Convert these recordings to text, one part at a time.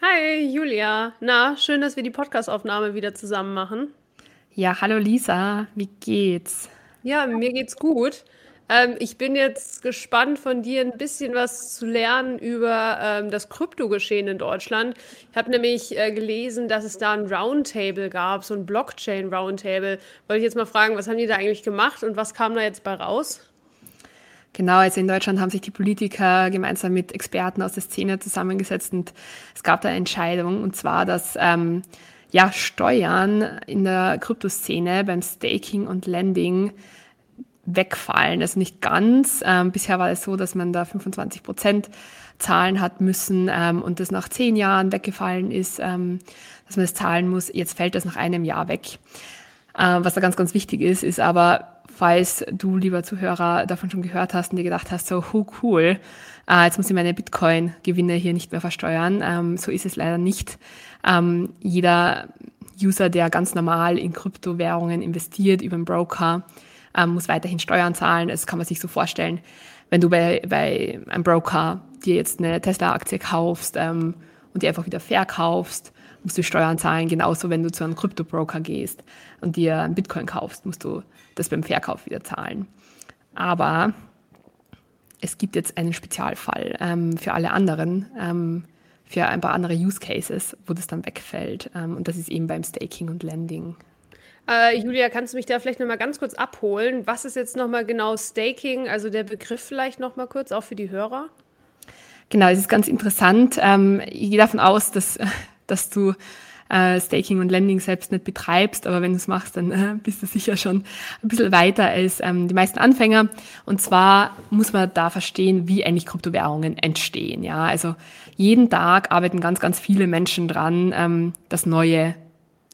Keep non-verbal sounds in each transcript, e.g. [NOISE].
Hi Julia, na, schön, dass wir die Podcastaufnahme wieder zusammen machen. Ja, hallo Lisa, wie geht's? Ja, mir geht's gut. Ähm, ich bin jetzt gespannt von dir ein bisschen was zu lernen über ähm, das Kryptogeschehen in Deutschland. Ich habe nämlich äh, gelesen, dass es da ein Roundtable gab, so ein Blockchain-Roundtable. Wollte ich jetzt mal fragen, was haben die da eigentlich gemacht und was kam da jetzt bei raus? Genau, also in Deutschland haben sich die Politiker gemeinsam mit Experten aus der Szene zusammengesetzt und es gab da eine Entscheidung und zwar, dass ähm, ja, Steuern in der Kryptoszene beim Staking und Lending wegfallen. Also nicht ganz. Ähm, bisher war es so, dass man da 25 Prozent zahlen hat müssen ähm, und das nach zehn Jahren weggefallen ist, ähm, dass man das zahlen muss. Jetzt fällt das nach einem Jahr weg. Äh, was da ganz, ganz wichtig ist, ist aber, falls du, lieber Zuhörer, davon schon gehört hast und dir gedacht hast, so, oh, cool, äh, jetzt muss ich meine Bitcoin-Gewinne hier nicht mehr versteuern. Ähm, so ist es leider nicht. Ähm, jeder User, der ganz normal in Kryptowährungen investiert über einen Broker, ähm, muss weiterhin Steuern zahlen. Das kann man sich so vorstellen, wenn du bei, bei einem Broker dir jetzt eine Tesla-Aktie kaufst ähm, und die einfach wieder verkaufst, musst du Steuern zahlen. Genauso, wenn du zu einem Krypto-Broker gehst und dir einen Bitcoin kaufst, musst du das beim Verkauf wieder zahlen. Aber es gibt jetzt einen Spezialfall ähm, für alle anderen, ähm, für ein paar andere Use Cases, wo das dann wegfällt. Ähm, und das ist eben beim Staking und Lending. Äh, Julia, kannst du mich da vielleicht nochmal ganz kurz abholen? Was ist jetzt nochmal genau Staking, also der Begriff vielleicht nochmal kurz, auch für die Hörer? Genau, es ist ganz interessant. Ähm, ich gehe davon aus, dass, [LAUGHS] dass du äh, Staking und Lending selbst nicht betreibst, aber wenn du es machst, dann äh, [LAUGHS] bist du sicher schon ein bisschen weiter als ähm, die meisten Anfänger. Und zwar muss man da verstehen, wie eigentlich Kryptowährungen entstehen. Ja, also jeden Tag arbeiten ganz, ganz viele Menschen dran, ähm, dass neue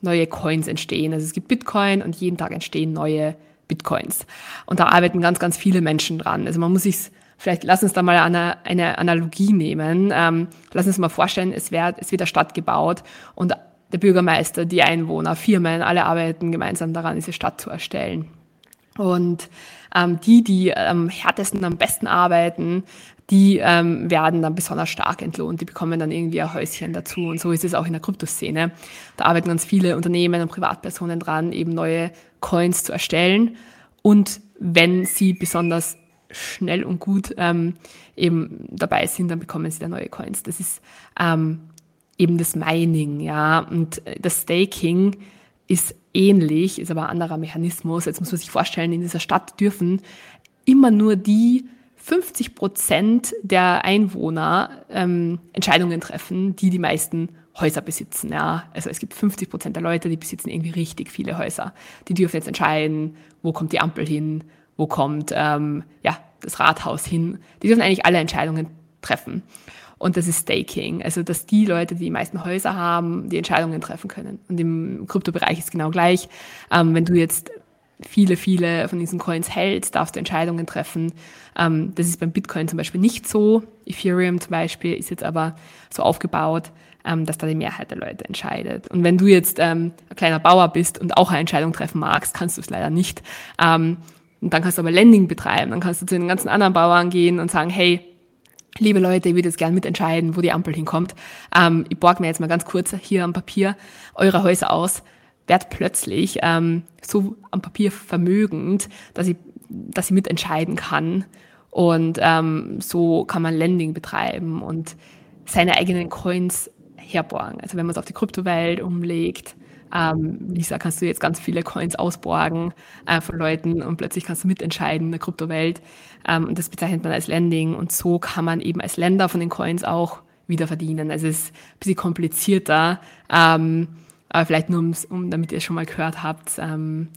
neue Coins entstehen. Also es gibt Bitcoin und jeden Tag entstehen neue Bitcoins. Und da arbeiten ganz, ganz viele Menschen dran. Also man muss sich vielleicht lass uns da mal eine, eine Analogie nehmen. Ähm, lass uns mal vorstellen, es wird, es wird eine Stadt gebaut und der Bürgermeister, die Einwohner, Firmen, alle arbeiten gemeinsam daran, diese Stadt zu erstellen. Und ähm, die, die am härtesten, am besten arbeiten, die ähm, werden dann besonders stark entlohnt, die bekommen dann irgendwie ein Häuschen dazu. Und so ist es auch in der Kryptoszene. Da arbeiten ganz viele Unternehmen und Privatpersonen dran, eben neue Coins zu erstellen. Und wenn sie besonders schnell und gut ähm, eben dabei sind, dann bekommen sie dann neue Coins. Das ist ähm, eben das Mining, ja. Und das Staking ist ähnlich, ist aber ein anderer Mechanismus. Jetzt muss man sich vorstellen, in dieser Stadt dürfen immer nur die 50 Prozent der Einwohner ähm, Entscheidungen treffen, die die meisten Häuser besitzen. Ja. Also es gibt 50 Prozent der Leute, die besitzen irgendwie richtig viele Häuser. Die dürfen jetzt entscheiden, wo kommt die Ampel hin, wo kommt ähm, ja, das Rathaus hin. Die dürfen eigentlich alle Entscheidungen treffen. Und das ist Staking, also dass die Leute, die die meisten Häuser haben, die Entscheidungen treffen können. Und im Kryptobereich ist genau gleich. Ähm, wenn du jetzt viele, viele von diesen Coins hältst, darfst du Entscheidungen treffen. Ähm, das ist beim Bitcoin zum Beispiel nicht so. Ethereum zum Beispiel ist jetzt aber so aufgebaut, ähm, dass da die Mehrheit der Leute entscheidet. Und wenn du jetzt ähm, ein kleiner Bauer bist und auch eine Entscheidung treffen magst, kannst du es leider nicht. Ähm, und dann kannst du aber Lending betreiben. Dann kannst du zu den ganzen anderen Bauern gehen und sagen, hey, liebe Leute, ich würde jetzt gern mitentscheiden, wo die Ampel hinkommt. Ähm, ich borg mir jetzt mal ganz kurz hier am Papier eure Häuser aus werd plötzlich ähm, so am Papier vermögend, dass ich, dass ich mitentscheiden kann. Und ähm, so kann man Lending betreiben und seine eigenen Coins herborgen. Also wenn man es auf die Kryptowelt umlegt, ähm, Lisa, kannst du jetzt ganz viele Coins ausborgen äh, von Leuten und plötzlich kannst du mitentscheiden in der Kryptowelt. Ähm, und das bezeichnet man als Lending. Und so kann man eben als Länder von den Coins auch wieder verdienen. Also es ist ein bisschen komplizierter. Ähm, aber vielleicht nur, um, damit ihr schon mal gehört habt, ähm,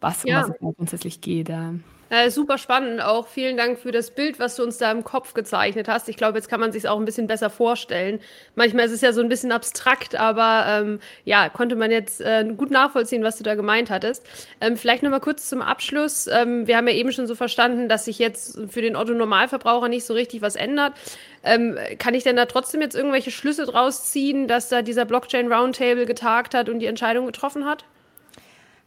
was, ja. um was es grundsätzlich geht. Äh. Äh, super spannend auch. Vielen Dank für das Bild, was du uns da im Kopf gezeichnet hast. Ich glaube, jetzt kann man sich auch ein bisschen besser vorstellen. Manchmal ist es ja so ein bisschen abstrakt, aber ähm, ja, konnte man jetzt äh, gut nachvollziehen, was du da gemeint hattest. Ähm, vielleicht noch mal kurz zum Abschluss. Ähm, wir haben ja eben schon so verstanden, dass sich jetzt für den Otto-Normalverbraucher nicht so richtig was ändert. Ähm, kann ich denn da trotzdem jetzt irgendwelche Schlüsse draus ziehen, dass da dieser Blockchain Roundtable getagt hat und die Entscheidung getroffen hat?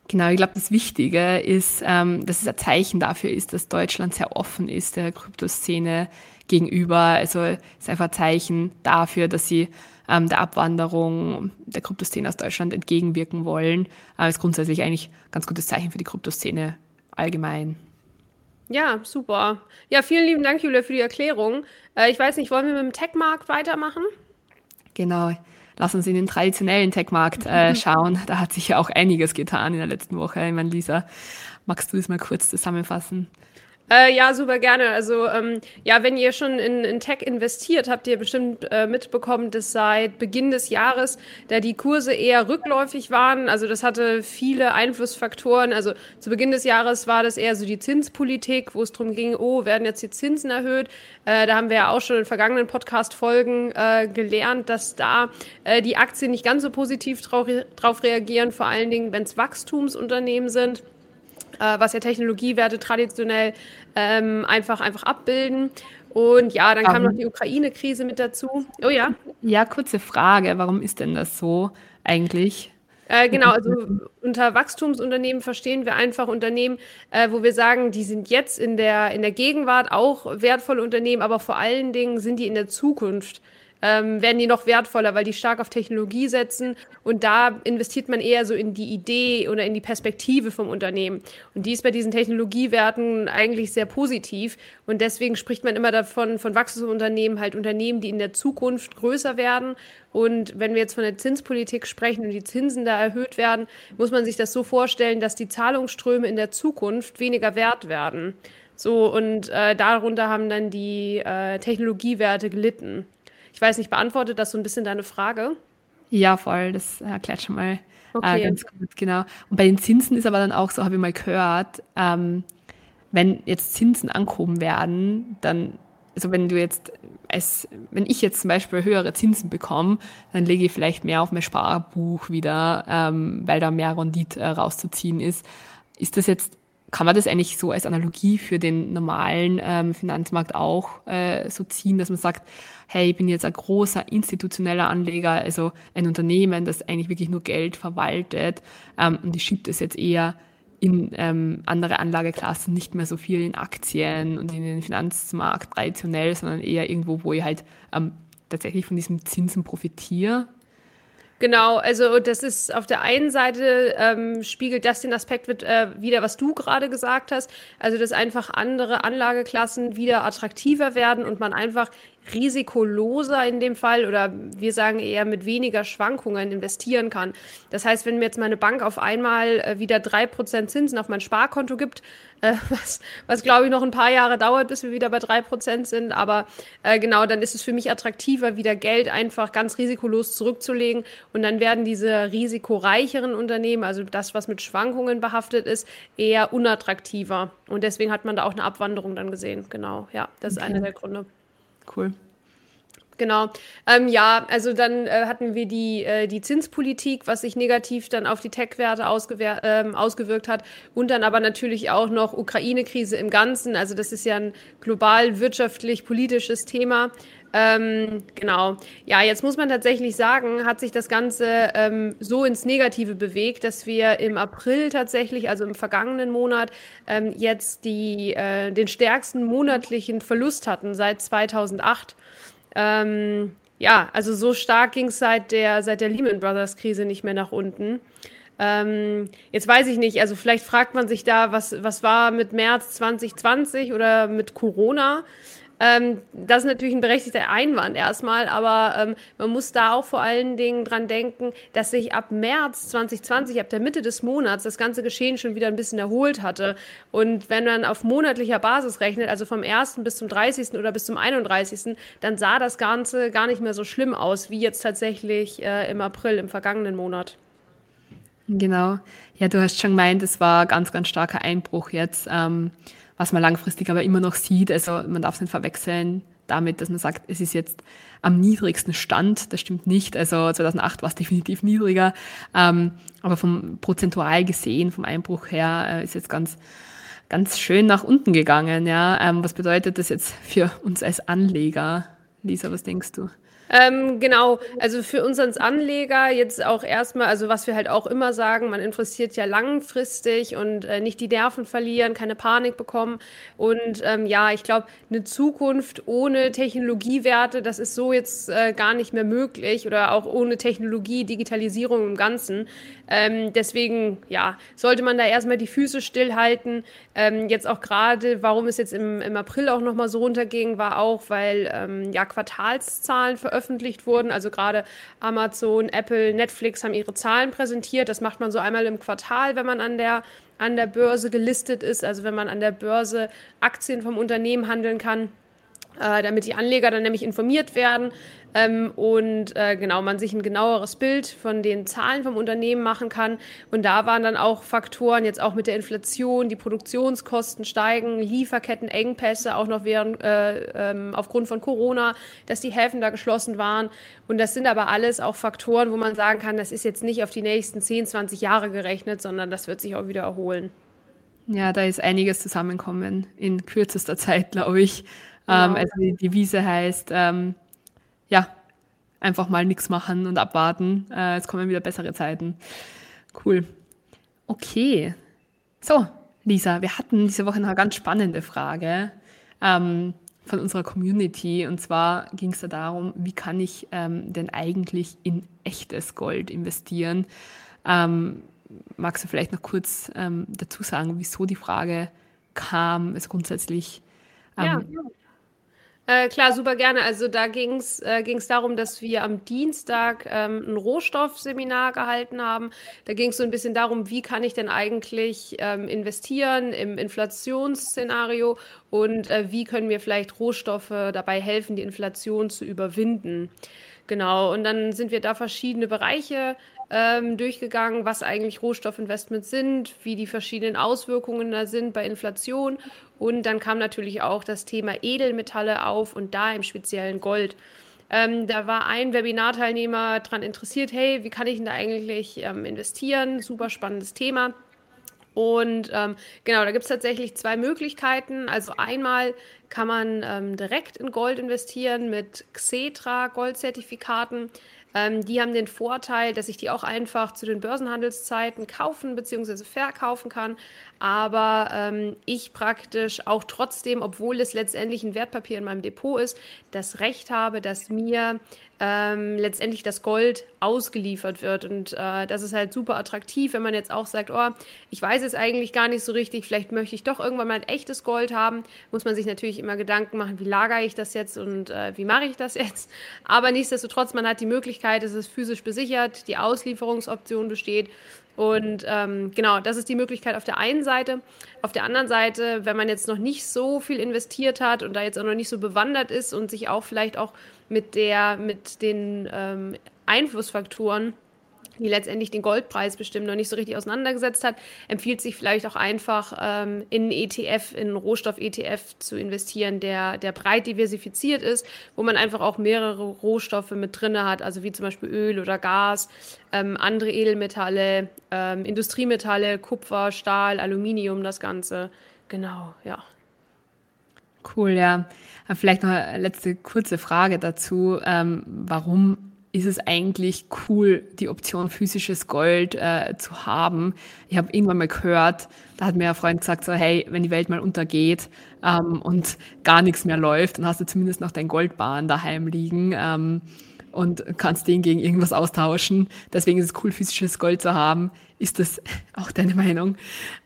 Genau, ich glaube, das Wichtige ist, ähm, dass es ein Zeichen dafür ist, dass Deutschland sehr offen ist der Kryptoszene gegenüber. Also es ist einfach ein Zeichen dafür, dass sie ähm, der Abwanderung der Kryptoszene aus Deutschland entgegenwirken wollen. Aber es ist grundsätzlich eigentlich ein ganz gutes Zeichen für die Kryptoszene allgemein. Ja, super. Ja, vielen lieben Dank, Julia, für die Erklärung. Äh, ich weiß nicht, wollen wir mit dem Tech-Markt weitermachen? Genau lass uns in den traditionellen Tech-Markt äh, [LAUGHS] schauen. Da hat sich ja auch einiges getan in der letzten Woche. Ich meine, Lisa, magst du das mal kurz zusammenfassen? Äh, ja, super gerne. Also ähm, ja, wenn ihr schon in, in Tech investiert, habt ihr bestimmt äh, mitbekommen, dass seit Beginn des Jahres da die Kurse eher rückläufig waren. Also das hatte viele Einflussfaktoren. Also zu Beginn des Jahres war das eher so die Zinspolitik, wo es darum ging, oh, werden jetzt die Zinsen erhöht. Äh, da haben wir ja auch schon in vergangenen Podcast-Folgen äh, gelernt, dass da äh, die Aktien nicht ganz so positiv drauf, drauf reagieren, vor allen Dingen, wenn es Wachstumsunternehmen sind äh, was ja Technologiewerte traditionell ähm, einfach, einfach abbilden. Und ja, dann kam um, noch die Ukraine-Krise mit dazu. Oh ja. Ja, kurze Frage. Warum ist denn das so eigentlich? Äh, genau, also [LAUGHS] unter Wachstumsunternehmen verstehen wir einfach Unternehmen, äh, wo wir sagen, die sind jetzt in der, in der Gegenwart auch wertvolle Unternehmen, aber vor allen Dingen sind die in der Zukunft ähm, werden die noch wertvoller, weil die stark auf Technologie setzen und da investiert man eher so in die Idee oder in die Perspektive vom Unternehmen. Und die ist bei diesen Technologiewerten eigentlich sehr positiv und deswegen spricht man immer davon, von Wachstumsunternehmen, halt Unternehmen, die in der Zukunft größer werden. Und wenn wir jetzt von der Zinspolitik sprechen und die Zinsen da erhöht werden, muss man sich das so vorstellen, dass die Zahlungsströme in der Zukunft weniger wert werden. So, und äh, darunter haben dann die äh, Technologiewerte gelitten. Ich weiß nicht, beantwortet das so ein bisschen deine Frage? Ja, voll. Das erklärt schon mal äh, okay. äh, ganz gut, genau. Und bei den Zinsen ist aber dann auch so, habe ich mal gehört, ähm, wenn jetzt Zinsen angehoben werden, dann, also wenn du jetzt, als, wenn ich jetzt zum Beispiel höhere Zinsen bekomme, dann lege ich vielleicht mehr auf mein Sparbuch wieder, ähm, weil da mehr Rendite äh, rauszuziehen ist. Ist das jetzt kann man das eigentlich so als Analogie für den normalen ähm, Finanzmarkt auch äh, so ziehen, dass man sagt, hey, ich bin jetzt ein großer institutioneller Anleger, also ein Unternehmen, das eigentlich wirklich nur Geld verwaltet ähm, und ich schiebe das jetzt eher in ähm, andere Anlageklassen, nicht mehr so viel in Aktien und in den Finanzmarkt traditionell, sondern eher irgendwo, wo ich halt ähm, tatsächlich von diesem Zinsen profitiere Genau, also das ist auf der einen Seite ähm, spiegelt das den Aspekt mit, äh, wieder, was du gerade gesagt hast, also dass einfach andere Anlageklassen wieder attraktiver werden und man einfach risikoloser in dem Fall oder wir sagen eher mit weniger Schwankungen investieren kann. Das heißt, wenn mir jetzt meine Bank auf einmal äh, wieder drei Prozent Zinsen auf mein Sparkonto gibt, äh, [LAUGHS] was, was glaube ich noch ein paar Jahre dauert, bis wir wieder bei drei Prozent sind, aber äh, genau, dann ist es für mich attraktiver, wieder Geld einfach ganz risikolos zurückzulegen und dann werden diese risikoreicheren Unternehmen, also das, was mit Schwankungen behaftet ist, eher unattraktiver und deswegen hat man da auch eine Abwanderung dann gesehen. Genau, ja, das ist okay. einer der Gründe. Cool. Genau. Ähm, ja, also dann äh, hatten wir die, äh, die Zinspolitik, was sich negativ dann auf die Tech-Werte ähm, ausgewirkt hat. Und dann aber natürlich auch noch Ukraine-Krise im Ganzen. Also das ist ja ein global wirtschaftlich-politisches Thema. Ähm, genau. Ja, jetzt muss man tatsächlich sagen, hat sich das Ganze ähm, so ins Negative bewegt, dass wir im April tatsächlich, also im vergangenen Monat, ähm, jetzt die, äh, den stärksten monatlichen Verlust hatten seit 2008. Ähm, ja, also so stark ging es seit der, seit der Lehman Brothers Krise nicht mehr nach unten. Ähm, jetzt weiß ich nicht, also vielleicht fragt man sich da, was, was war mit März 2020 oder mit Corona? Ähm, das ist natürlich ein berechtigter Einwand erstmal, aber ähm, man muss da auch vor allen Dingen dran denken, dass sich ab März 2020, ab der Mitte des Monats, das ganze Geschehen schon wieder ein bisschen erholt hatte. Und wenn man auf monatlicher Basis rechnet, also vom 1. bis zum 30. oder bis zum 31., dann sah das Ganze gar nicht mehr so schlimm aus, wie jetzt tatsächlich äh, im April, im vergangenen Monat. Genau. Ja, du hast schon gemeint, es war ganz, ganz starker Einbruch jetzt. Ähm, was man langfristig aber immer noch sieht. Also man darf es nicht verwechseln damit, dass man sagt, es ist jetzt am niedrigsten Stand. Das stimmt nicht. Also 2008 war es definitiv niedriger. Ähm, aber vom prozentual gesehen, vom Einbruch her, äh, ist jetzt ganz, ganz schön nach unten gegangen. Ja, ähm, was bedeutet das jetzt für uns als Anleger? Lisa, was denkst du? Ähm, genau, also für uns als Anleger jetzt auch erstmal, also was wir halt auch immer sagen, man interessiert ja langfristig und äh, nicht die Nerven verlieren, keine Panik bekommen. Und ähm, ja, ich glaube, eine Zukunft ohne Technologiewerte, das ist so jetzt äh, gar nicht mehr möglich oder auch ohne Technologie, Digitalisierung im Ganzen. Ähm, deswegen, ja, sollte man da erstmal die Füße stillhalten. Ähm, jetzt auch gerade, warum es jetzt im, im April auch nochmal so runterging, war auch, weil ähm, ja Quartalszahlen veröffentlicht wurden. Also gerade Amazon, Apple, Netflix haben ihre Zahlen präsentiert. Das macht man so einmal im Quartal, wenn man an der an der Börse gelistet ist, also wenn man an der Börse Aktien vom Unternehmen handeln kann, äh, damit die Anleger dann nämlich informiert werden, ähm, und äh, genau man sich ein genaueres Bild von den Zahlen vom Unternehmen machen kann. Und da waren dann auch Faktoren, jetzt auch mit der Inflation, die Produktionskosten steigen, Lieferkettenengpässe, auch noch während, äh, ähm, aufgrund von Corona, dass die Häfen da geschlossen waren. Und das sind aber alles auch Faktoren, wo man sagen kann, das ist jetzt nicht auf die nächsten 10, 20 Jahre gerechnet, sondern das wird sich auch wieder erholen. Ja, da ist einiges zusammenkommen in kürzester Zeit, glaube ich. Genau. Ähm, also die Devise heißt, ähm, ja, einfach mal nichts machen und abwarten. Äh, es kommen wieder bessere Zeiten. Cool. Okay. So, Lisa, wir hatten diese Woche noch eine ganz spannende Frage ähm, von unserer Community. Und zwar ging es da darum, wie kann ich ähm, denn eigentlich in echtes Gold investieren? Ähm, magst du vielleicht noch kurz ähm, dazu sagen, wieso die Frage kam? Es grundsätzlich. ja. Ähm, äh, klar, super gerne. Also da ging es äh, ging's darum, dass wir am Dienstag ähm, ein Rohstoffseminar gehalten haben. Da ging es so ein bisschen darum, wie kann ich denn eigentlich ähm, investieren im Inflationsszenario und äh, wie können mir vielleicht Rohstoffe dabei helfen, die Inflation zu überwinden. Genau, und dann sind wir da verschiedene Bereiche ähm, durchgegangen, was eigentlich Rohstoffinvestments sind, wie die verschiedenen Auswirkungen da sind bei Inflation und dann kam natürlich auch das Thema Edelmetalle auf und da im speziellen Gold. Ähm, da war ein Webinarteilnehmer daran interessiert, hey, wie kann ich denn da eigentlich ähm, investieren? Super spannendes Thema. Und ähm, genau, da gibt es tatsächlich zwei Möglichkeiten. Also einmal kann man ähm, direkt in Gold investieren mit Xetra Goldzertifikaten. Ähm, die haben den Vorteil, dass ich die auch einfach zu den Börsenhandelszeiten kaufen bzw. verkaufen kann. Aber ähm, ich praktisch auch trotzdem, obwohl es letztendlich ein Wertpapier in meinem Depot ist, das Recht habe, dass mir ähm, letztendlich das Gold ausgeliefert wird. Und äh, das ist halt super attraktiv, wenn man jetzt auch sagt, oh, ich weiß es eigentlich gar nicht so richtig, vielleicht möchte ich doch irgendwann mal ein echtes Gold haben, muss man sich natürlich immer Gedanken machen, wie lagere ich das jetzt und äh, wie mache ich das jetzt. Aber nichtsdestotrotz, man hat die Möglichkeit, es ist physisch besichert, die Auslieferungsoption besteht. Und ähm, genau, das ist die Möglichkeit auf der einen Seite. Auf der anderen Seite, wenn man jetzt noch nicht so viel investiert hat und da jetzt auch noch nicht so bewandert ist und sich auch vielleicht auch mit der, mit den ähm, Einflussfaktoren die letztendlich den Goldpreis bestimmen, noch nicht so richtig auseinandergesetzt hat, empfiehlt sich vielleicht auch einfach ähm, in ETF, in einen Rohstoff-ETF zu investieren, der, der breit diversifiziert ist, wo man einfach auch mehrere Rohstoffe mit drin hat, also wie zum Beispiel Öl oder Gas, ähm, andere Edelmetalle, ähm, Industriemetalle, Kupfer, Stahl, Aluminium, das Ganze. Genau, ja. Cool, ja. Vielleicht noch eine letzte kurze Frage dazu. Ähm, warum ist es eigentlich cool, die Option physisches Gold äh, zu haben? Ich habe irgendwann mal gehört, da hat mir ein Freund gesagt, so, hey, wenn die Welt mal untergeht ähm, und gar nichts mehr läuft, dann hast du zumindest noch dein Goldbahn daheim liegen. Ähm, und kannst den gegen irgendwas austauschen. Deswegen ist es cool, physisches Gold zu haben. Ist das [LAUGHS] auch deine Meinung?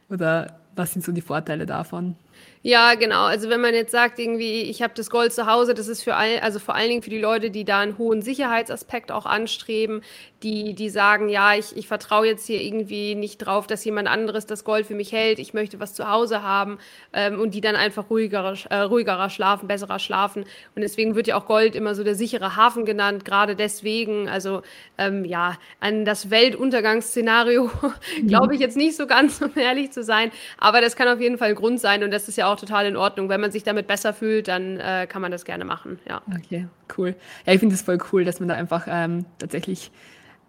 Oder was sind so die Vorteile davon? Ja, genau. Also wenn man jetzt sagt, irgendwie, ich habe das Gold zu Hause, das ist für all, also vor allen Dingen für die Leute, die da einen hohen Sicherheitsaspekt auch anstreben, die, die sagen, ja, ich, ich vertraue jetzt hier irgendwie nicht drauf, dass jemand anderes das Gold für mich hält, ich möchte was zu Hause haben ähm, und die dann einfach ruhigerer, äh, ruhigerer schlafen, besserer schlafen. Und deswegen wird ja auch Gold immer so der sichere Hafen genannt, gerade deswegen. Also ähm, ja, an das Weltuntergangsszenario [LAUGHS] glaube ich jetzt nicht so ganz, um ehrlich zu sein. Aber das kann auf jeden Fall Grund sein und das ist ja auch total in Ordnung. Wenn man sich damit besser fühlt, dann äh, kann man das gerne machen. Ja. Okay, cool. Ja, ich finde es voll cool, dass man da einfach ähm, tatsächlich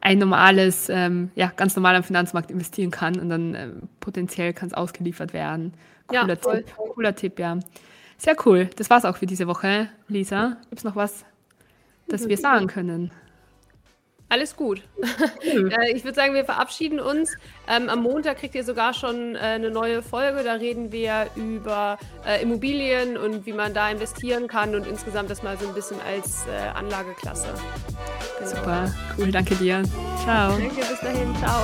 ein normales, ähm, ja, ganz normal am Finanzmarkt investieren kann und dann ähm, potenziell kann es ausgeliefert werden. Cooler ja, Tipp, cooler Tipp, ja. Sehr cool. Das war's auch für diese Woche. Lisa, gibt es noch was, das wir sagen können? Alles gut. [LAUGHS] äh, ich würde sagen, wir verabschieden uns. Ähm, am Montag kriegt ihr sogar schon äh, eine neue Folge. Da reden wir über äh, Immobilien und wie man da investieren kann und insgesamt das mal so ein bisschen als äh, Anlageklasse. Genau. Super, cool, danke dir. Ciao. Danke, bis dahin. Ciao.